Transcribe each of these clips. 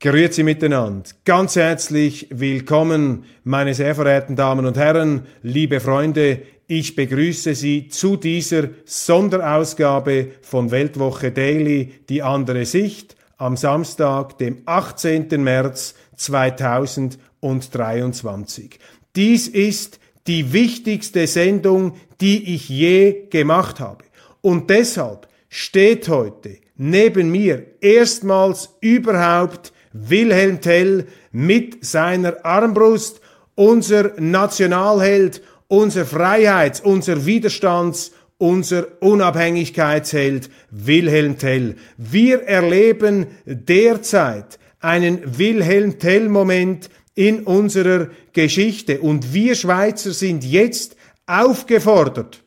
Grüezi miteinander. Ganz herzlich willkommen, meine sehr verehrten Damen und Herren, liebe Freunde. Ich begrüße Sie zu dieser Sonderausgabe von Weltwoche Daily, die andere Sicht, am Samstag, dem 18. März 2023. Dies ist die wichtigste Sendung, die ich je gemacht habe. Und deshalb steht heute neben mir erstmals überhaupt Wilhelm Tell mit seiner Armbrust, unser Nationalheld, unser Freiheits-, unser Widerstands-, unser Unabhängigkeitsheld Wilhelm Tell. Wir erleben derzeit einen Wilhelm Tell-Moment in unserer Geschichte und wir Schweizer sind jetzt aufgefordert,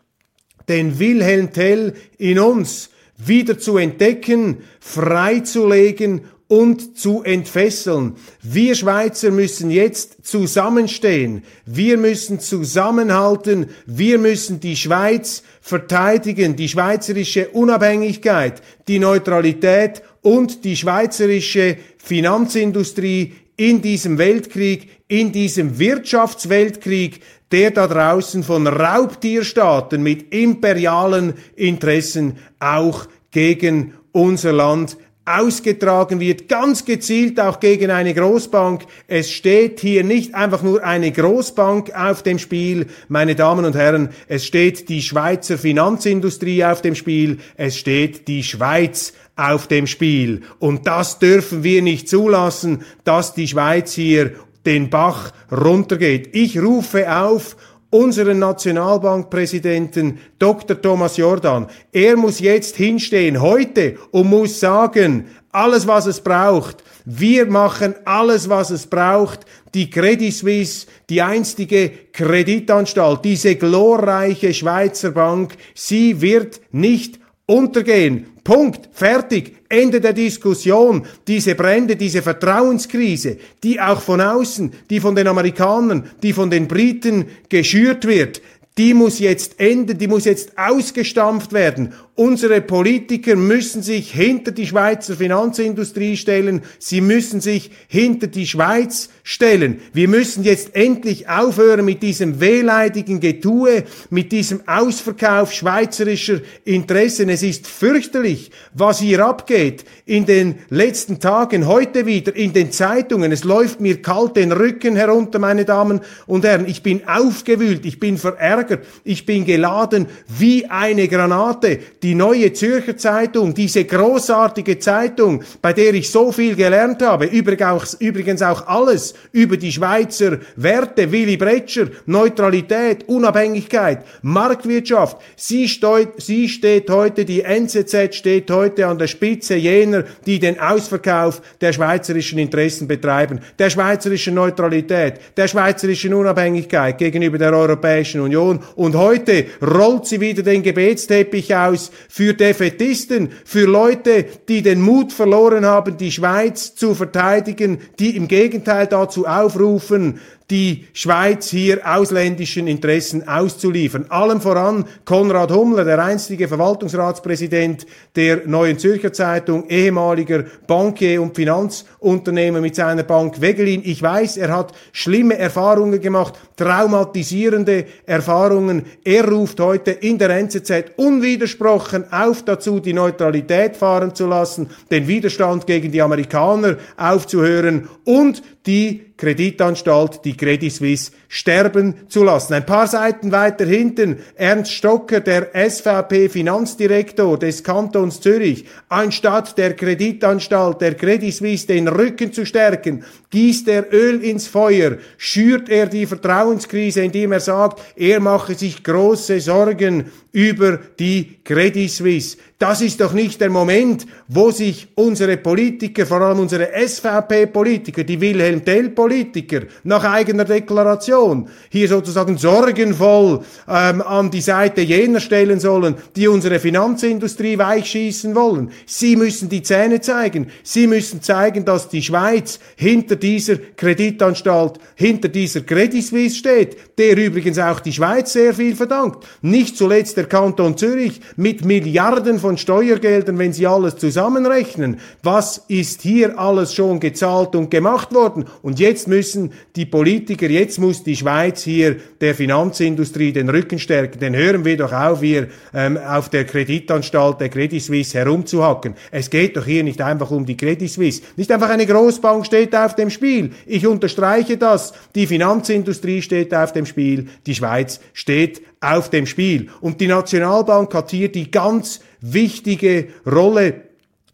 den Wilhelm Tell in uns wieder zu entdecken, freizulegen und zu entfesseln. Wir Schweizer müssen jetzt zusammenstehen. Wir müssen zusammenhalten. Wir müssen die Schweiz verteidigen, die schweizerische Unabhängigkeit, die Neutralität und die schweizerische Finanzindustrie in diesem Weltkrieg, in diesem Wirtschaftsweltkrieg, der da draußen von Raubtierstaaten mit imperialen Interessen auch gegen unser Land ausgetragen wird, ganz gezielt auch gegen eine Großbank. Es steht hier nicht einfach nur eine Großbank auf dem Spiel, meine Damen und Herren, es steht die Schweizer Finanzindustrie auf dem Spiel, es steht die Schweiz auf dem Spiel. Und das dürfen wir nicht zulassen, dass die Schweiz hier den Bach runtergeht. Ich rufe auf unseren Nationalbankpräsidenten Dr. Thomas Jordan. Er muss jetzt hinstehen, heute, und muss sagen, alles, was es braucht. Wir machen alles, was es braucht. Die Credit Suisse, die einstige Kreditanstalt, diese glorreiche Schweizer Bank, sie wird nicht untergehen. Punkt. Fertig. Ende der Diskussion. Diese Brände, diese Vertrauenskrise, die auch von außen, die von den Amerikanern, die von den Briten geschürt wird, die muss jetzt enden, die muss jetzt ausgestampft werden. Unsere Politiker müssen sich hinter die Schweizer Finanzindustrie stellen. Sie müssen sich hinter die Schweiz stellen. Wir müssen jetzt endlich aufhören mit diesem wehleidigen Getue, mit diesem Ausverkauf schweizerischer Interessen. Es ist fürchterlich, was hier abgeht in den letzten Tagen, heute wieder in den Zeitungen. Es läuft mir kalt den Rücken herunter, meine Damen und Herren. Ich bin aufgewühlt, ich bin verärgert, ich bin geladen wie eine Granate. Die die neue Zürcher Zeitung, diese großartige Zeitung, bei der ich so viel gelernt habe, übrigens auch alles über die Schweizer Werte, Willy Bretscher, Neutralität, Unabhängigkeit, Marktwirtschaft. Sie, sie steht heute, die NZZ steht heute an der Spitze jener, die den Ausverkauf der schweizerischen Interessen betreiben, der schweizerischen Neutralität, der schweizerischen Unabhängigkeit gegenüber der Europäischen Union. Und heute rollt sie wieder den Gebetsteppich aus für Defetisten, für Leute, die den Mut verloren haben, die Schweiz zu verteidigen, die im Gegenteil dazu aufrufen, die Schweiz hier ausländischen Interessen auszuliefern. Allem voran Konrad Hummler, der einstige Verwaltungsratspräsident der Neuen Zürcher Zeitung, ehemaliger Bankier und Finanzunternehmer mit seiner Bank Wegelin. Ich weiß, er hat schlimme Erfahrungen gemacht, traumatisierende Erfahrungen. Er ruft heute in der NZZ unwidersprochen auf dazu, die Neutralität fahren zu lassen, den Widerstand gegen die Amerikaner aufzuhören und die Kreditanstalt, die Credit Suisse, sterben zu lassen. Ein paar Seiten weiter hinten, Ernst Stocker, der SVP-Finanzdirektor des Kantons Zürich, anstatt der Kreditanstalt, der Credit Suisse, den Rücken zu stärken, gießt er Öl ins Feuer, schürt er die Vertrauenskrise, indem er sagt, er mache sich große Sorgen über die Credit Suisse. Das ist doch nicht der Moment, wo sich unsere Politiker, vor allem unsere SVP-Politiker, die Wilhelm Tell-Politiker, Politiker nach eigener Deklaration hier sozusagen sorgenvoll ähm, an die Seite jener stellen sollen, die unsere Finanzindustrie weichschießen wollen. Sie müssen die Zähne zeigen. Sie müssen zeigen, dass die Schweiz hinter dieser Kreditanstalt, hinter dieser Credit Suisse steht, der übrigens auch die Schweiz sehr viel verdankt. Nicht zuletzt der Kanton Zürich mit Milliarden von Steuergeldern, wenn Sie alles zusammenrechnen. Was ist hier alles schon gezahlt und gemacht worden? Und jetzt müssen die Politiker, jetzt muss die Schweiz hier der Finanzindustrie den Rücken stärken. Dann hören wir doch auf, hier ähm, auf der Kreditanstalt der Credit Suisse herumzuhacken. Es geht doch hier nicht einfach um die Credit Suisse. Nicht einfach eine Großbank steht auf dem Spiel. Ich unterstreiche das. Die Finanzindustrie steht auf dem Spiel. Die Schweiz steht auf dem Spiel. Und die Nationalbank hat hier die ganz wichtige Rolle.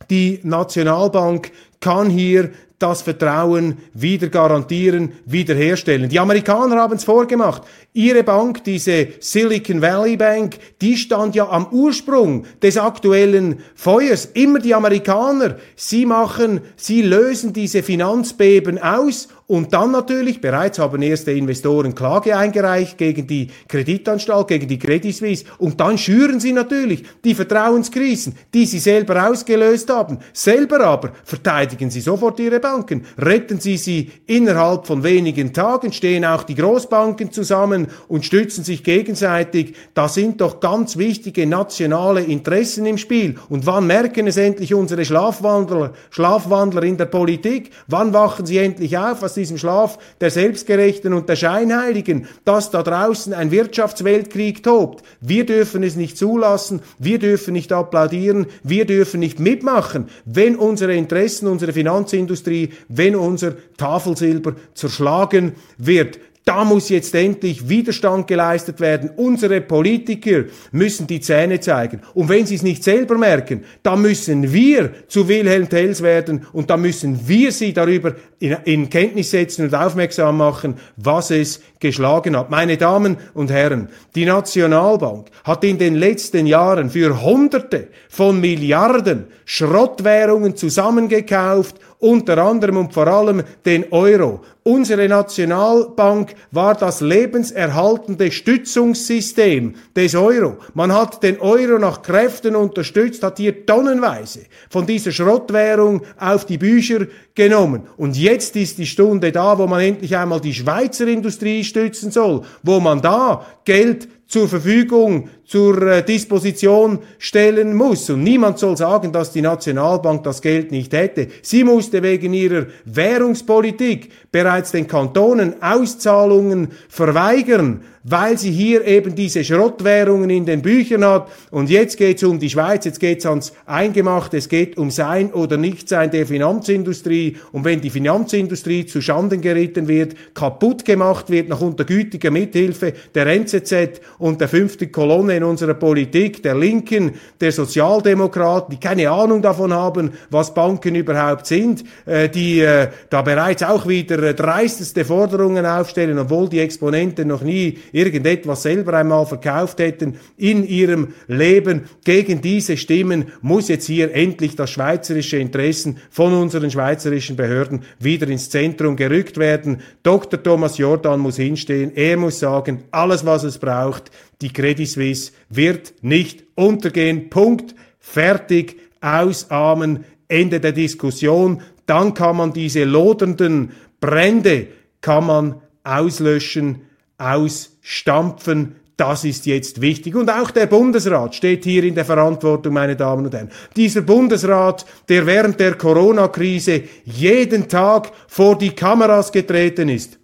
Die Nationalbank kann hier das Vertrauen wieder garantieren, wiederherstellen. Die Amerikaner haben es vorgemacht. Ihre Bank, diese Silicon Valley Bank, die stand ja am Ursprung des aktuellen Feuers. Immer die Amerikaner. Sie machen, sie lösen diese Finanzbeben aus und dann natürlich, bereits haben erste Investoren Klage eingereicht gegen die Kreditanstalt, gegen die Credit Suisse. Und dann schüren sie natürlich die Vertrauenskrisen, die sie selber ausgelöst haben. Selber aber verteidigen sie sofort ihre Banken, retten sie sie innerhalb von wenigen Tagen, stehen auch die Großbanken zusammen und stützen sich gegenseitig. Da sind doch ganz wichtige nationale Interessen im Spiel. Und wann merken es endlich unsere Schlafwandler, Schlafwandler in der Politik? Wann wachen sie endlich auf? Was diesem Schlaf der Selbstgerechten und der Scheinheiligen, dass da draußen ein Wirtschaftsweltkrieg tobt. Wir dürfen es nicht zulassen, wir dürfen nicht applaudieren, wir dürfen nicht mitmachen, wenn unsere Interessen, unsere Finanzindustrie, wenn unser Tafelsilber zerschlagen wird. Da muss jetzt endlich Widerstand geleistet werden. Unsere Politiker müssen die Zähne zeigen. Und wenn sie es nicht selber merken, dann müssen wir zu Wilhelm Tells werden und dann müssen wir sie darüber in, in Kenntnis setzen und aufmerksam machen, was es geschlagen hat. Meine Damen und Herren, die Nationalbank hat in den letzten Jahren für Hunderte von Milliarden Schrottwährungen zusammengekauft unter anderem und vor allem den Euro. Unsere Nationalbank war das lebenserhaltende Stützungssystem des Euro. Man hat den Euro nach Kräften unterstützt, hat hier tonnenweise von dieser Schrottwährung auf die Bücher genommen. Und jetzt ist die Stunde da, wo man endlich einmal die Schweizer Industrie stützen soll, wo man da Geld zur Verfügung, zur äh, Disposition stellen muss. Und niemand soll sagen, dass die Nationalbank das Geld nicht hätte. Sie musste wegen ihrer Währungspolitik bereits den Kantonen Auszahlungen verweigern, weil sie hier eben diese Schrottwährungen in den Büchern hat. Und jetzt geht's um die Schweiz, jetzt geht's ans Eingemachte, es geht um Sein oder Nichtsein der Finanzindustrie. Und wenn die Finanzindustrie zu Schanden geritten wird, kaputt gemacht wird nach untergütiger Mithilfe der NZZ und der fünften Kolonne in unserer Politik, der Linken, der Sozialdemokraten, die keine Ahnung davon haben, was Banken überhaupt sind, äh, die äh, da bereits auch wieder äh, dreisteste Forderungen aufstellen, obwohl die Exponenten noch nie irgendetwas selber einmal verkauft hätten in ihrem Leben. Gegen diese Stimmen muss jetzt hier endlich das schweizerische Interessen von unseren schweizerischen Behörden wieder ins Zentrum gerückt werden. Dr. Thomas Jordan muss hinstehen. Er muss sagen, alles, was es braucht, die Credit Suisse wird nicht untergehen. Punkt. Fertig. Ausarmen. Ende der Diskussion. Dann kann man diese lodernden Brände kann man auslöschen, ausstampfen. Das ist jetzt wichtig. Und auch der Bundesrat steht hier in der Verantwortung, meine Damen und Herren. Dieser Bundesrat, der während der Corona-Krise jeden Tag vor die Kameras getreten ist,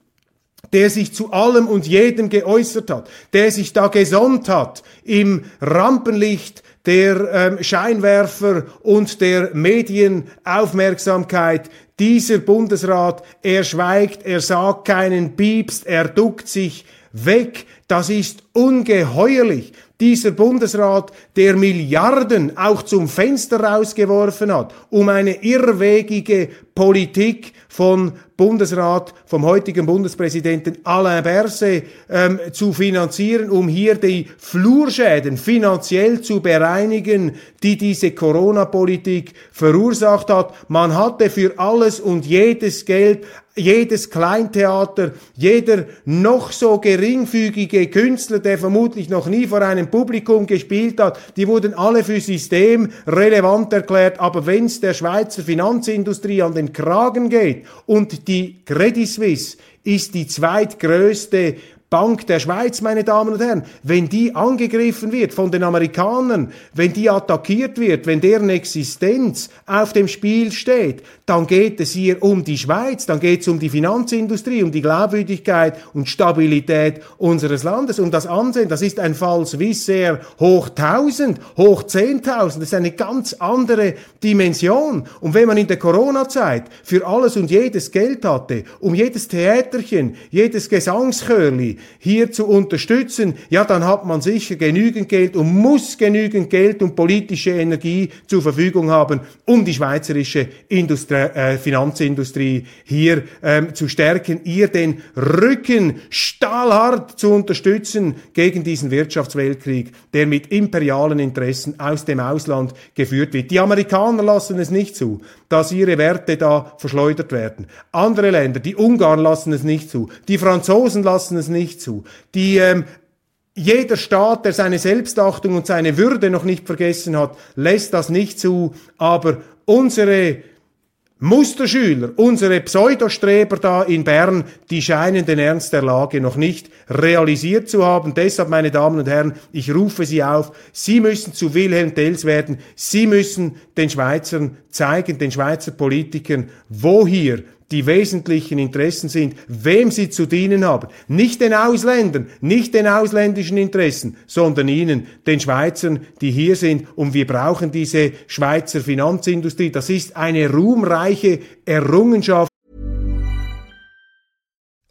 der sich zu allem und jedem geäußert hat, der sich da gesonnt hat im Rampenlicht der ähm, Scheinwerfer und der Medienaufmerksamkeit. Dieser Bundesrat, er schweigt, er sagt keinen Piepst, er duckt sich weg. Das ist ungeheuerlich. Dieser Bundesrat, der Milliarden auch zum Fenster rausgeworfen hat, um eine irrwegige Politik von Bundesrat, vom heutigen Bundespräsidenten Alain Berset ähm, zu finanzieren, um hier die Flurschäden finanziell zu bereinigen, die diese Corona-Politik verursacht hat. Man hatte für alles und jedes Geld jedes Kleintheater, jeder noch so geringfügige Künstler, der vermutlich noch nie vor einem Publikum gespielt hat, die wurden alle für System relevant erklärt. Aber wenn es der Schweizer Finanzindustrie an den Kragen geht und die Credit Suisse ist die zweitgrößte Bank der Schweiz, meine Damen und Herren, wenn die angegriffen wird von den Amerikanern, wenn die attackiert wird, wenn deren Existenz auf dem Spiel steht, dann geht es hier um die Schweiz, dann geht es um die Finanzindustrie, um die Glaubwürdigkeit und Stabilität unseres Landes, um das Ansehen. Das ist ein Fall Swissair hoch 1000, hoch 10.000. Das ist eine ganz andere Dimension. Und wenn man in der Corona-Zeit für alles und jedes Geld hatte, um jedes Theaterchen, jedes Gesangschörli, hier zu unterstützen, ja, dann hat man sicher genügend Geld und muss genügend Geld und politische Energie zur Verfügung haben, um die schweizerische Industrie, äh, Finanzindustrie hier ähm, zu stärken, ihr den Rücken stahlhart zu unterstützen gegen diesen Wirtschaftsweltkrieg, der mit imperialen Interessen aus dem Ausland geführt wird. Die Amerikaner lassen es nicht zu, dass ihre Werte da verschleudert werden. Andere Länder, die Ungarn lassen es nicht zu, die Franzosen lassen es nicht zu. Die, ähm, jeder Staat, der seine Selbstachtung und seine Würde noch nicht vergessen hat, lässt das nicht zu. Aber unsere Musterschüler, unsere Pseudostreber da in Bern, die scheinen den Ernst der Lage noch nicht realisiert zu haben. Deshalb, meine Damen und Herren, ich rufe Sie auf, Sie müssen zu Wilhelm Tells werden, Sie müssen den Schweizern zeigen, den Schweizer Politikern, wo hier die wesentlichen Interessen sind, wem sie zu dienen haben. Nicht den Ausländern, nicht den ausländischen Interessen, sondern ihnen, den Schweizern, die hier sind. Und wir brauchen diese Schweizer Finanzindustrie. Das ist eine ruhmreiche Errungenschaft.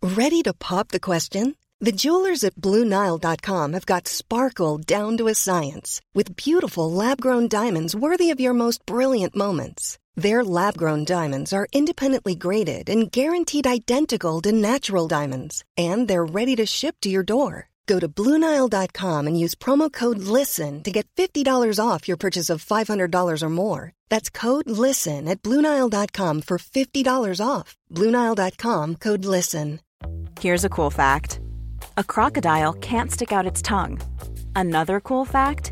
Ready to pop the question? The jewelers at BlueNile.com have got sparkle down to a science with beautiful lab-grown diamonds worthy of your most brilliant moments. Their lab grown diamonds are independently graded and guaranteed identical to natural diamonds, and they're ready to ship to your door. Go to Bluenile.com and use promo code LISTEN to get $50 off your purchase of $500 or more. That's code LISTEN at Bluenile.com for $50 off. Bluenile.com code LISTEN. Here's a cool fact a crocodile can't stick out its tongue. Another cool fact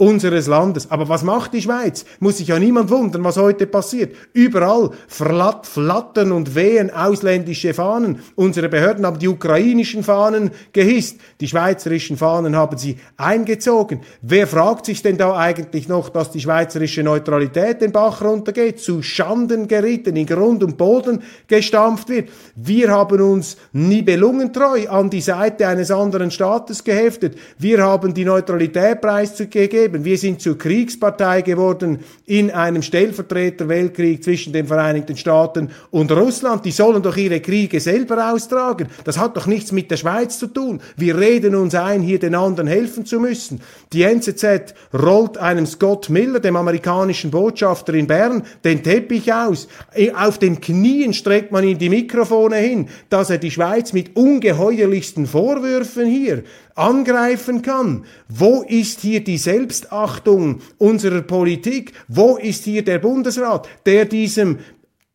unseres Landes. Aber was macht die Schweiz? Muss sich ja niemand wundern, was heute passiert. Überall flatt, flattern und wehen ausländische Fahnen. Unsere Behörden haben die ukrainischen Fahnen gehisst. Die schweizerischen Fahnen haben sie eingezogen. Wer fragt sich denn da eigentlich noch, dass die schweizerische Neutralität den Bach runtergeht, zu Schanden geritten, in Grund und Boden gestampft wird? Wir haben uns nibelungentreu an die Seite eines anderen Staates geheftet. Wir haben die Neutralität preisgegeben erleben. Wir sind zur Kriegspartei geworden in einem Stellvertreter-Weltkrieg zwischen den Vereinigten Staaten und Russland. Die sollen doch ihre Kriege selber austragen. Das hat doch nichts mit der Schweiz zu tun. Wir reden uns ein, hier den anderen helfen zu müssen. Die NZZ rollt einem Scott Miller, dem amerikanischen Botschafter in Bern, den Teppich aus. Auf den Knien streckt man ihm die Mikrofone hin, dass er die Schweiz mit ungeheuerlichsten Vorwürfen hier angreifen kann. Wo ist hier die Selbstachtung unserer Politik? Wo ist hier der Bundesrat, der diesem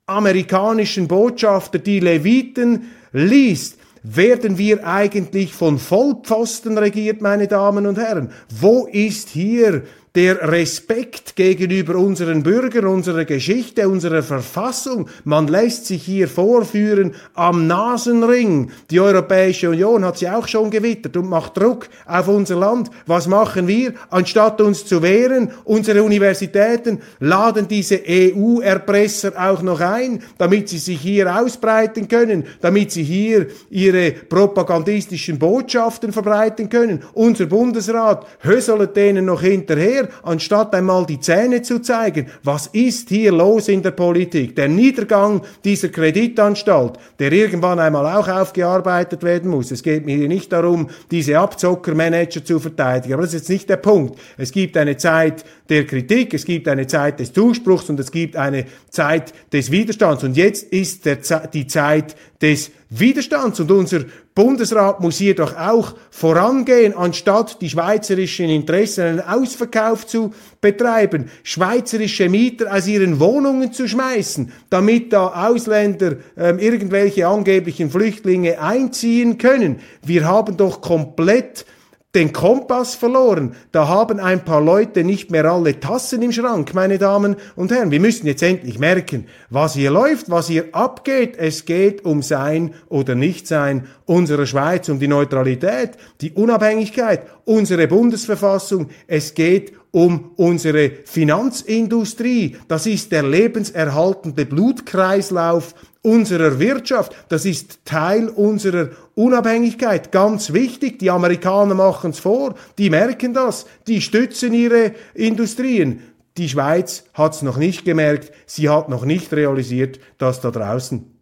amerikanischen Botschafter die Leviten liest? Werden wir eigentlich von Vollpfosten regiert, meine Damen und Herren? Wo ist hier der Respekt gegenüber unseren Bürgern, unserer Geschichte, unserer Verfassung. Man lässt sich hier vorführen am Nasenring. Die Europäische Union hat sie auch schon gewittert und macht Druck auf unser Land. Was machen wir? Anstatt uns zu wehren, unsere Universitäten laden diese EU-Erpresser auch noch ein, damit sie sich hier ausbreiten können, damit sie hier ihre propagandistischen Botschaften verbreiten können. Unser Bundesrat höselt denen noch hinterher, anstatt einmal die Zähne zu zeigen. Was ist hier los in der Politik? Der Niedergang dieser Kreditanstalt, der irgendwann einmal auch aufgearbeitet werden muss. Es geht mir hier nicht darum, diese Abzockermanager zu verteidigen, aber das ist jetzt nicht der Punkt. Es gibt eine Zeit der Kritik, es gibt eine Zeit des Zuspruchs und es gibt eine Zeit des Widerstands. Und jetzt ist der, die Zeit des Widerstands. Und unser Bundesrat muss hier doch auch vorangehen, anstatt die schweizerischen Interessen einen Ausverkauf zu betreiben, schweizerische Mieter aus ihren Wohnungen zu schmeißen, damit da Ausländer ähm, irgendwelche angeblichen Flüchtlinge einziehen können. Wir haben doch komplett den Kompass verloren. Da haben ein paar Leute nicht mehr alle Tassen im Schrank, meine Damen und Herren. Wir müssen jetzt endlich merken, was hier läuft, was hier abgeht. Es geht um Sein oder Nichtsein unserer Schweiz, um die Neutralität, die Unabhängigkeit, unsere Bundesverfassung. Es geht um unsere Finanzindustrie. Das ist der lebenserhaltende Blutkreislauf unserer Wirtschaft. Das ist Teil unserer Unabhängigkeit. Ganz wichtig. Die Amerikaner machen es vor. Die merken das. Die stützen ihre Industrien. Die Schweiz hat es noch nicht gemerkt. Sie hat noch nicht realisiert, dass da draußen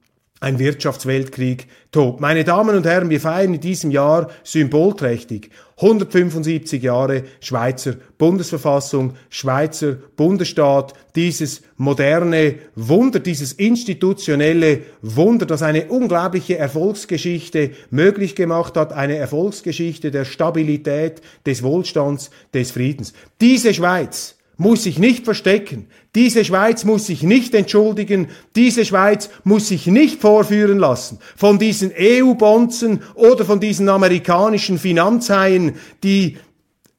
ein Wirtschaftsweltkrieg tobt. Meine Damen und Herren, wir feiern in diesem Jahr symbolträchtig 175 Jahre Schweizer Bundesverfassung, Schweizer Bundesstaat, dieses moderne Wunder, dieses institutionelle Wunder, das eine unglaubliche Erfolgsgeschichte möglich gemacht hat, eine Erfolgsgeschichte der Stabilität, des Wohlstands, des Friedens. Diese Schweiz muss sich nicht verstecken. Diese Schweiz muss sich nicht entschuldigen. Diese Schweiz muss sich nicht vorführen lassen von diesen EU-Bonzen oder von diesen amerikanischen Finanzhaien, die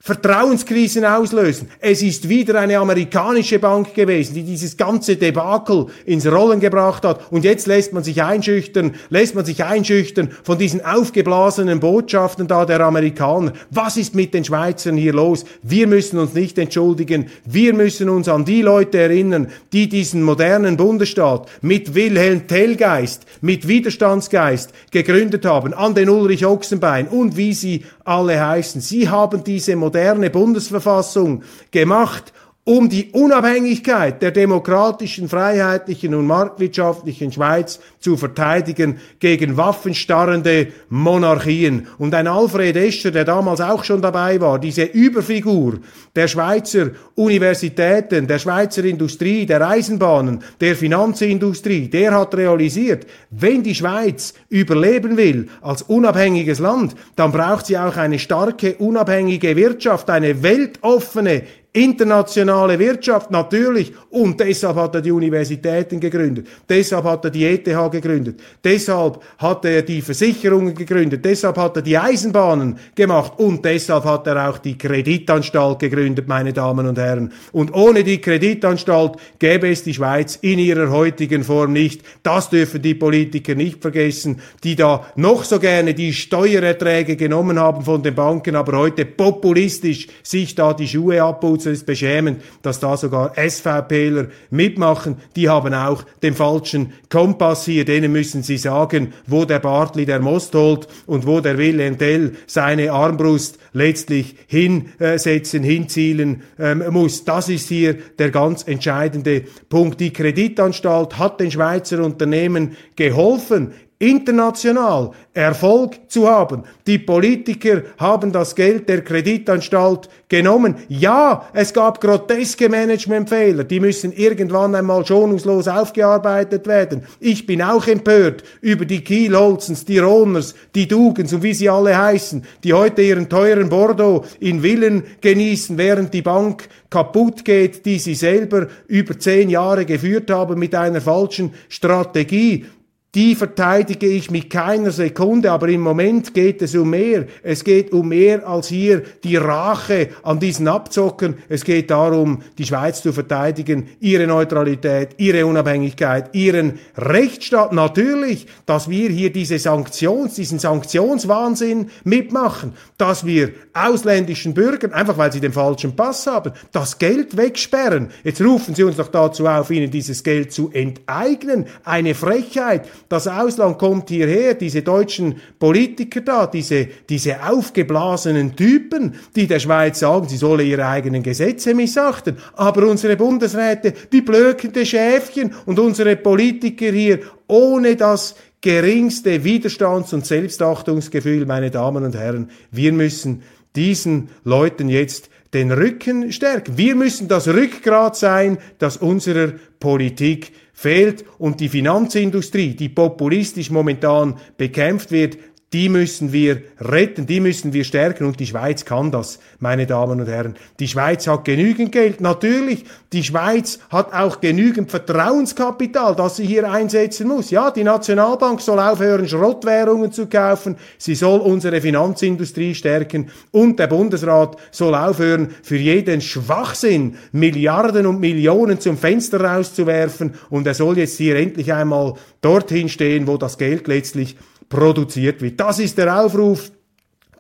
Vertrauenskrisen auslösen. Es ist wieder eine amerikanische Bank gewesen, die dieses ganze Debakel ins Rollen gebracht hat. Und jetzt lässt man sich einschüchtern, lässt man sich einschüchtern von diesen aufgeblasenen Botschaften da der Amerikaner. Was ist mit den Schweizern hier los? Wir müssen uns nicht entschuldigen. Wir müssen uns an die Leute erinnern, die diesen modernen Bundesstaat mit Wilhelm Tellgeist, mit Widerstandsgeist gegründet haben, an den Ulrich Ochsenbein und wie sie alle heißen. Sie haben diese moderne Bundesverfassung gemacht, um die Unabhängigkeit der demokratischen, freiheitlichen und marktwirtschaftlichen Schweiz zu verteidigen gegen waffenstarrende Monarchien. Und ein Alfred Escher, der damals auch schon dabei war, diese Überfigur der Schweizer Universitäten, der Schweizer Industrie, der Eisenbahnen, der Finanzindustrie, der hat realisiert, wenn die Schweiz überleben will als unabhängiges Land, dann braucht sie auch eine starke, unabhängige Wirtschaft, eine weltoffene, internationale Wirtschaft, natürlich. Und deshalb hat er die Universitäten gegründet. Deshalb hat er die ETH gegründet. Deshalb hat er die Versicherungen gegründet. Deshalb hat er die Eisenbahnen gemacht. Und deshalb hat er auch die Kreditanstalt gegründet, meine Damen und Herren. Und ohne die Kreditanstalt gäbe es die Schweiz in ihrer heutigen Form nicht. Das dürfen die Politiker nicht vergessen, die da noch so gerne die Steuererträge genommen haben von den Banken, aber heute populistisch sich da die Schuhe abputzen es ist beschämend, dass da sogar SVPler mitmachen. Die haben auch den falschen Kompass hier. Denen müssen sie sagen, wo der Bartli der Most holt und wo der Wilhelm Tell seine Armbrust letztlich hinsetzen, hinzielen ähm, muss. Das ist hier der ganz entscheidende Punkt. Die Kreditanstalt hat den Schweizer Unternehmen geholfen, international Erfolg zu haben. Die Politiker haben das Geld der Kreditanstalt genommen. Ja, es gab groteske Managementfehler, die müssen irgendwann einmal schonungslos aufgearbeitet werden. Ich bin auch empört über die Kielholzens, die Roners, die Dugens und wie sie alle heißen, die heute ihren teuren Bordeaux in Villen genießen, während die Bank kaputt geht, die sie selber über zehn Jahre geführt haben mit einer falschen Strategie. Die verteidige ich mit keiner Sekunde, aber im Moment geht es um mehr. Es geht um mehr als hier die Rache an diesen Abzocken. Es geht darum, die Schweiz zu verteidigen, ihre Neutralität, ihre Unabhängigkeit, ihren Rechtsstaat. Natürlich, dass wir hier diese Sanktions, diesen Sanktionswahnsinn mitmachen, dass wir ausländischen Bürgern, einfach weil sie den falschen Pass haben, das Geld wegsperren. Jetzt rufen sie uns doch dazu auf, ihnen dieses Geld zu enteignen. Eine Frechheit. Das Ausland kommt hierher, diese deutschen Politiker da, diese, diese aufgeblasenen Typen, die der Schweiz sagen, sie solle ihre eigenen Gesetze missachten. Aber unsere Bundesräte, die blökende Schäfchen und unsere Politiker hier ohne das geringste Widerstands- und Selbstachtungsgefühl, meine Damen und Herren, wir müssen diesen Leuten jetzt den Rücken stärken. Wir müssen das Rückgrat sein, das unserer Politik fehlt und die Finanzindustrie, die populistisch momentan bekämpft wird, die müssen wir retten, die müssen wir stärken und die Schweiz kann das, meine Damen und Herren. Die Schweiz hat genügend Geld, natürlich. Die Schweiz hat auch genügend Vertrauenskapital, das sie hier einsetzen muss. Ja, die Nationalbank soll aufhören, Schrottwährungen zu kaufen, sie soll unsere Finanzindustrie stärken und der Bundesrat soll aufhören, für jeden Schwachsinn Milliarden und Millionen zum Fenster rauszuwerfen und er soll jetzt hier endlich einmal dorthin stehen, wo das Geld letztlich produziert wird. Das ist der Aufruf.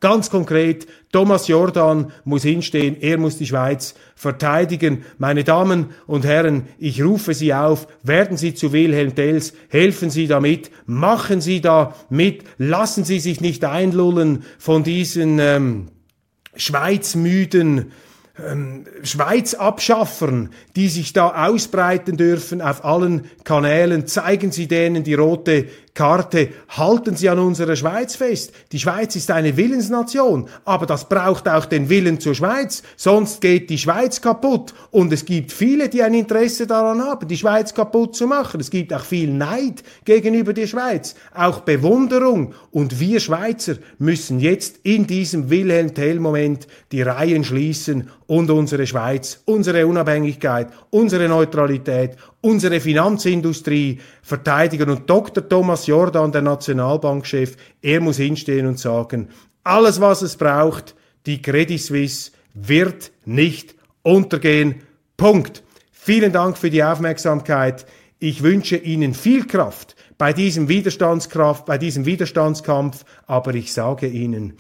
Ganz konkret, Thomas Jordan muss hinstehen, er muss die Schweiz verteidigen. Meine Damen und Herren, ich rufe Sie auf, werden Sie zu Wilhelm Tells, helfen Sie damit, machen Sie da mit, lassen Sie sich nicht einlullen von diesen ähm, Schweizmüden, ähm, Schweiz abschaffern, die sich da ausbreiten dürfen auf allen Kanälen, zeigen Sie denen die rote Karte, halten Sie an unserer Schweiz fest. Die Schweiz ist eine Willensnation, aber das braucht auch den Willen zur Schweiz, sonst geht die Schweiz kaputt. Und es gibt viele, die ein Interesse daran haben, die Schweiz kaputt zu machen. Es gibt auch viel Neid gegenüber der Schweiz, auch Bewunderung. Und wir Schweizer müssen jetzt in diesem Wilhelm Tell-Moment die Reihen schließen und unsere Schweiz, unsere Unabhängigkeit, unsere Neutralität, unsere Finanzindustrie verteidigen. Und Dr. Thomas Jordan, der Nationalbankchef, er muss hinstehen und sagen, alles, was es braucht, die Credit Suisse wird nicht untergehen. Punkt. Vielen Dank für die Aufmerksamkeit. Ich wünsche Ihnen viel Kraft bei diesem Widerstandskraft, bei diesem Widerstandskampf, aber ich sage Ihnen,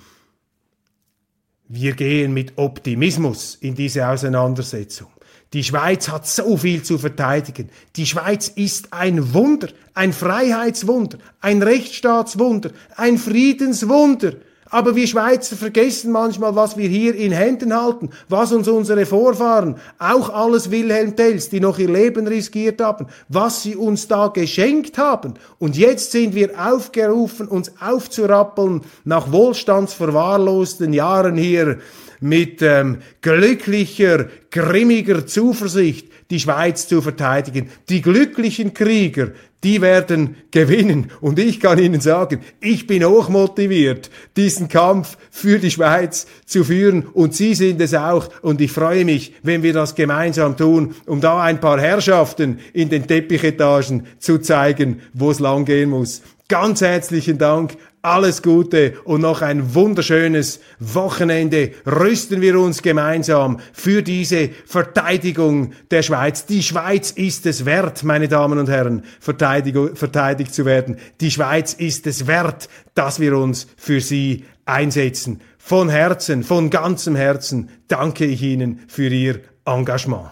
wir gehen mit Optimismus in diese Auseinandersetzung. Die Schweiz hat so viel zu verteidigen. Die Schweiz ist ein Wunder, ein Freiheitswunder, ein Rechtsstaatswunder, ein Friedenswunder. Aber wir Schweizer vergessen manchmal, was wir hier in Händen halten, was uns unsere Vorfahren, auch alles Wilhelm Tells, die noch ihr Leben riskiert haben, was sie uns da geschenkt haben. Und jetzt sind wir aufgerufen, uns aufzurappeln nach wohlstandsverwahrlosten Jahren hier mit ähm, glücklicher, grimmiger Zuversicht die Schweiz zu verteidigen. Die glücklichen Krieger, die werden gewinnen. Und ich kann Ihnen sagen, ich bin hochmotiviert, diesen Kampf für die Schweiz zu führen. Und Sie sind es auch. Und ich freue mich, wenn wir das gemeinsam tun, um da ein paar Herrschaften in den Teppichetagen zu zeigen, wo es lang gehen muss. Ganz herzlichen Dank alles Gute und noch ein wunderschönes Wochenende. Rüsten wir uns gemeinsam für diese Verteidigung der Schweiz. Die Schweiz ist es wert, meine Damen und Herren, verteidigt zu werden. Die Schweiz ist es wert, dass wir uns für sie einsetzen. Von Herzen, von ganzem Herzen danke ich Ihnen für Ihr Engagement.